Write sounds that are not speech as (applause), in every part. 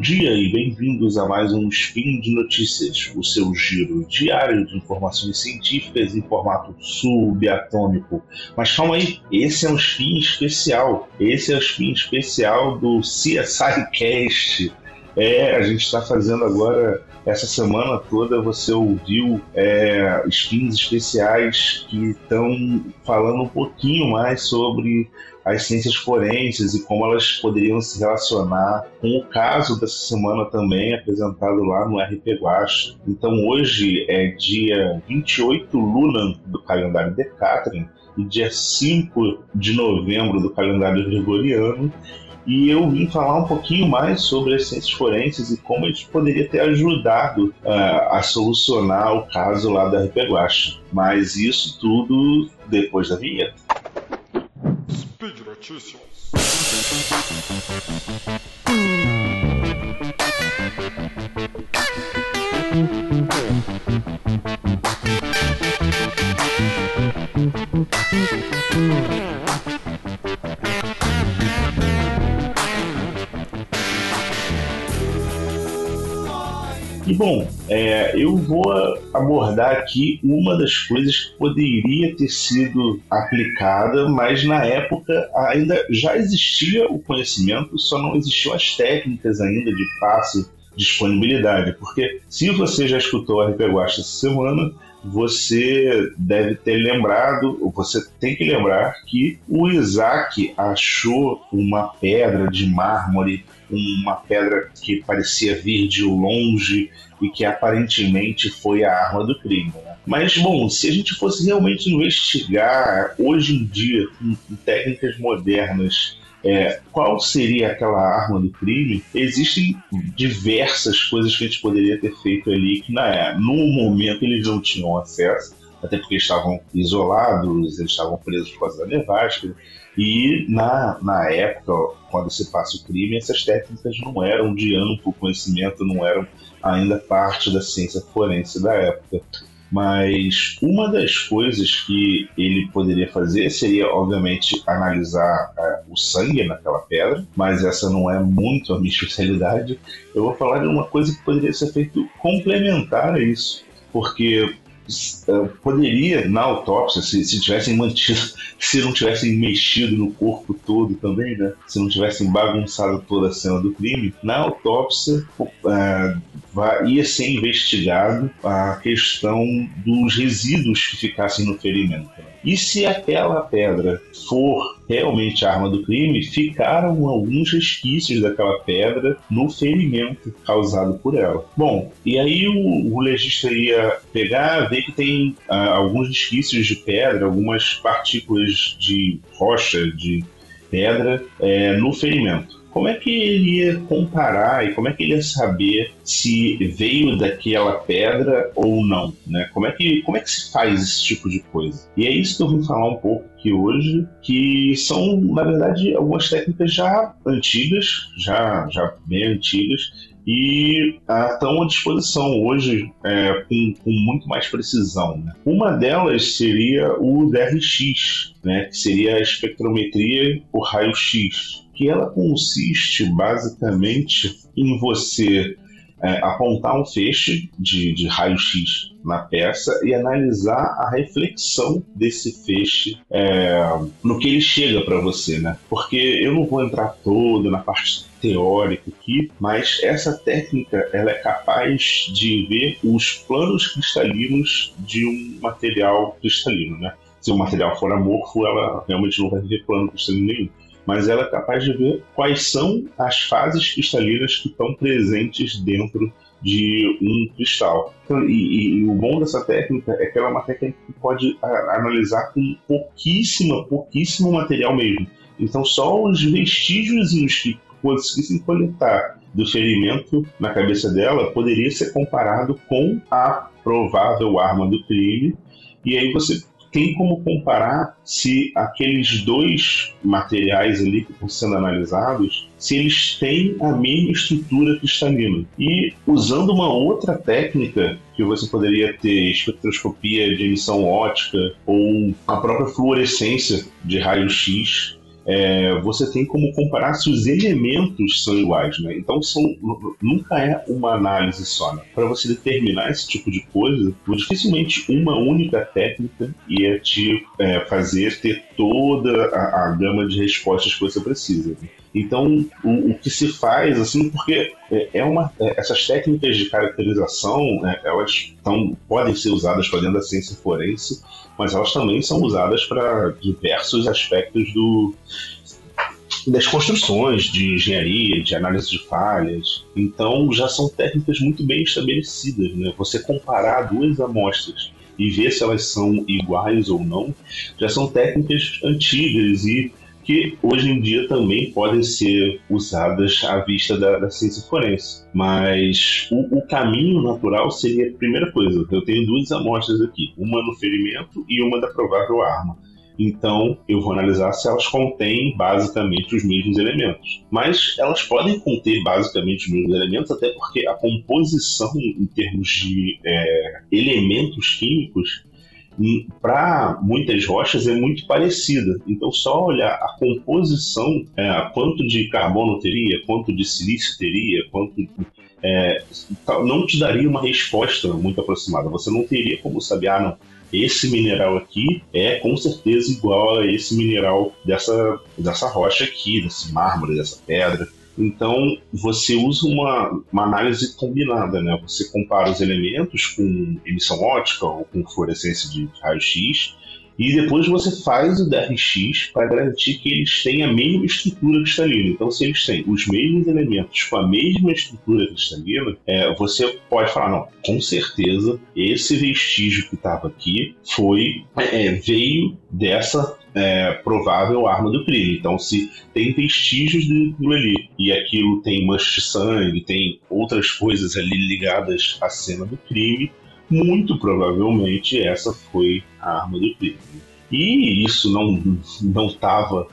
Bom dia e bem-vindos a mais um Spin de Notícias, o seu giro diário de informações científicas em formato subatômico. Mas calma aí, esse é um Spin especial. Esse é o Spin especial do CSI Cast. É, a gente está fazendo agora, essa semana toda, você ouviu é, spins especiais que estão falando um pouquinho mais sobre as ciências forenses e como elas poderiam se relacionar com o caso dessa semana também apresentado lá no RP Guacha. Então hoje é dia 28 Lunan do calendário Decatrian e dia 5 de novembro do calendário gregoriano e eu vim falar um pouquinho mais sobre as ciências forenses e como eles poderiam ter ajudado uh, a solucionar o caso lá da RP Guacha. Mas isso tudo depois da vinheta. Speed Notícias. Bom, é, eu vou abordar aqui uma das coisas que poderia ter sido aplicada, mas na época ainda já existia o conhecimento, só não existiam as técnicas ainda de fácil disponibilidade. Porque se você já escutou a RP Guasta essa semana, você deve ter lembrado, ou você tem que lembrar que o Isaac achou uma pedra de mármore uma pedra que parecia vir de longe e que aparentemente foi a arma do crime. Né? Mas, bom, se a gente fosse realmente investigar hoje em dia, com, com técnicas modernas, é, qual seria aquela arma do crime, existem diversas coisas que a gente poderia ter feito ali que na, no momento eles não tinham acesso, até porque estavam isolados, eles estavam presos por causa da nevasca. E na, na época, quando se passa o crime, essas técnicas não eram de amplo conhecimento, não eram ainda parte da ciência forense da época. Mas uma das coisas que ele poderia fazer seria, obviamente, analisar uh, o sangue naquela pedra, mas essa não é muito a minha (laughs) especialidade. Eu vou falar de uma coisa que poderia ser feito complementar a isso, porque poderia, na autópsia, se, se tivessem mantido, (laughs) se não tivessem mexido no corpo todo também, né? Se não tivessem bagunçado toda a cena do crime, na autópsia uh, ia ser investigado a questão dos resíduos que ficassem no ferimento. Né? E se aquela pedra for realmente a arma do crime, ficaram alguns resquícios daquela pedra no ferimento causado por ela. Bom, e aí o, o legista ia pegar, ver que tem ah, alguns resquícios de pedra, algumas partículas de rocha, de pedra, é, no ferimento como é que ele ia comparar e como é que ele ia saber se veio daquela pedra ou não, né? Como é que como é que se faz esse tipo de coisa? E é isso que eu vim falar um pouco aqui hoje, que são na verdade algumas técnicas já antigas, já já bem antigas e estão à disposição hoje é, com, com, muito mais precisão. Né? Uma delas seria o DRX, né, que seria a espectrometria por raio-x que ela consiste basicamente em você é, apontar um feixe de, de raio-x na peça e analisar a reflexão desse feixe é, no que ele chega para você, né? Porque eu não vou entrar todo na parte teórica aqui, mas essa técnica ela é capaz de ver os planos cristalinos de um material cristalino, né? Se o material for amorfo, ela realmente não vai ver plano cristalino nenhum mas ela é capaz de ver quais são as fases cristalinas que estão presentes dentro de um cristal. Então, e, e, e, o bom dessa técnica é que ela é uma técnica que pode analisar com pouquíssimo material mesmo. Então, só os vestígios que conseguissem coletar do ferimento na cabeça dela poderia ser comparado com a provável arma do crime. E aí você tem como comparar se aqueles dois materiais ali que estão sendo analisados, se eles têm a mesma estrutura cristalina. E usando uma outra técnica que você poderia ter espectroscopia de emissão ótica ou a própria fluorescência de raio-x, é, você tem como comparar se os elementos são iguais, né? Então são, nunca é uma análise só. Né? Para você determinar esse tipo de coisa, dificilmente uma única técnica ia te é, fazer ter toda a, a, gama de respostas que você precisa. Né? Então, o, o, que se faz, assim, porque é, é uma, é, essas técnicas de caracterização, é, elas tão, podem ser usadas para dentro da ciência forense, mas elas também são usadas para diversos aspectos do, das construções de engenharia, de análise de falhas. Então, já são técnicas muito bem estabelecidas. Né? Você comparar duas amostras e ver se elas são iguais ou não, já são técnicas antigas e que hoje em dia também podem ser usadas à vista da, da ciência forense. Mas o, o, caminho natural seria a primeira coisa: eu tenho duas amostras aqui, uma no ferimento e uma da provável arma. Então, eu vou analisar se elas contêm basicamente os mesmos elementos. Mas elas podem conter basicamente os mesmos elementos, até porque a composição em termos de é, elementos químicos para muitas rochas é muito parecida. Então, só olhar a composição, é, quanto de carbono teria, quanto de silício teria, quanto é, não te daria uma resposta muito aproximada. Você não teria como saber, ah, não, esse mineral aqui é com certeza igual a esse mineral dessa, dessa rocha aqui, desse mármore, dessa pedra. Então, você usa uma, uma análise combinada, né? Você compara os elementos com emissão ótica ou com fluorescência de raio-x e depois você faz o DRX para garantir que eles têm a mesma estrutura cristalina. Então, se eles têm os mesmos elementos com a mesma estrutura cristalina, é, você pode falar, não, com certeza esse vestígio que estava aqui foi é, veio dessa é, provável arma do crime. Então, se tem vestígios daquilo ali e aquilo tem mancha de sangue, tem outras coisas ali ligadas à cena do crime, muito provavelmente essa foi a arma do crime. E isso não não estava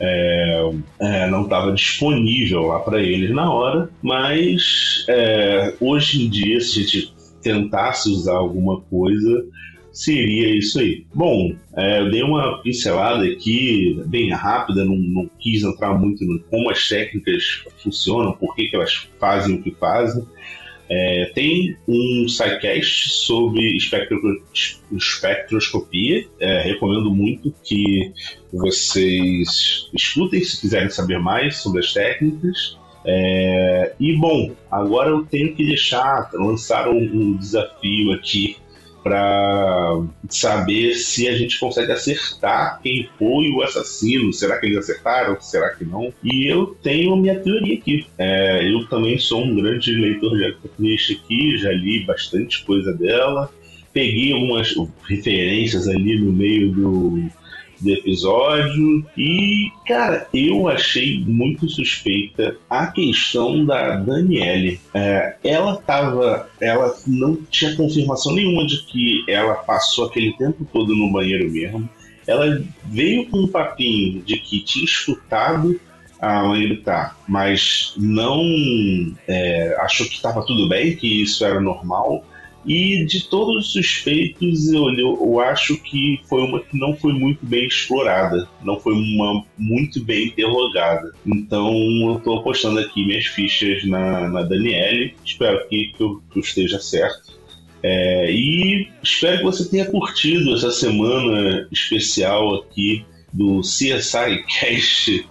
é, é, não estava disponível lá para eles na hora, mas é, hoje em dia, se a gente tentasse usar alguma coisa, seria isso aí. Bom, é, eu dei uma pincelada aqui bem rápida, não, não quis entrar muito no como as técnicas funcionam, por que, que elas fazem o que fazem. É, tem um sidecast sobre espectro, espectroscopia. É, recomendo muito que vocês escutem se quiserem saber mais sobre as técnicas. É, e bom, agora eu tenho que deixar, lançar um, um desafio aqui para saber se a gente consegue acertar quem foi o assassino. Será que eles acertaram? Será que não? E eu tenho a minha teoria aqui. É, eu também sou um grande leitor de Agatha aqui, já li bastante coisa dela. Peguei algumas referências ali no meio do, do episódio. E, cara, eu achei muito suspeita a questão da Daniele. É, ela tava. Ela não tinha confirmação nenhuma de que ela passou aquele tempo todo no banheiro mesmo. Ela veio com um papinho de que tinha escutado a mãe gritar, mas não é, achou que estava tudo bem, que isso era normal. E de todos os suspeitos, eu, eu acho que foi uma que não foi muito bem explorada, não foi uma muito bem interrogada. Então eu estou apostando aqui minhas fichas na, na Daniele, espero que, que, eu, que eu esteja certo. É, e espero que você tenha curtido essa semana especial aqui do CSI Cast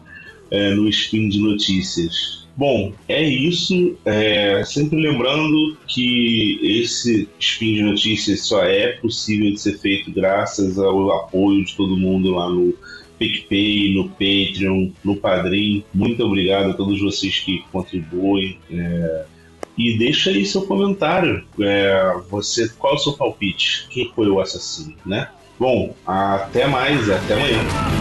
é, no Spin de Notícias. Bom, é isso. É, sempre lembrando que esse spin de notícias só é possível de ser feito graças ao apoio de todo mundo lá no PicPay, no Patreon, no Padrim. Muito obrigado a todos vocês que contribuem. É, e deixa aí seu comentário. É, você, qual é o seu palpite? Quem foi o assassino, né? Bom, até mais, até amanhã.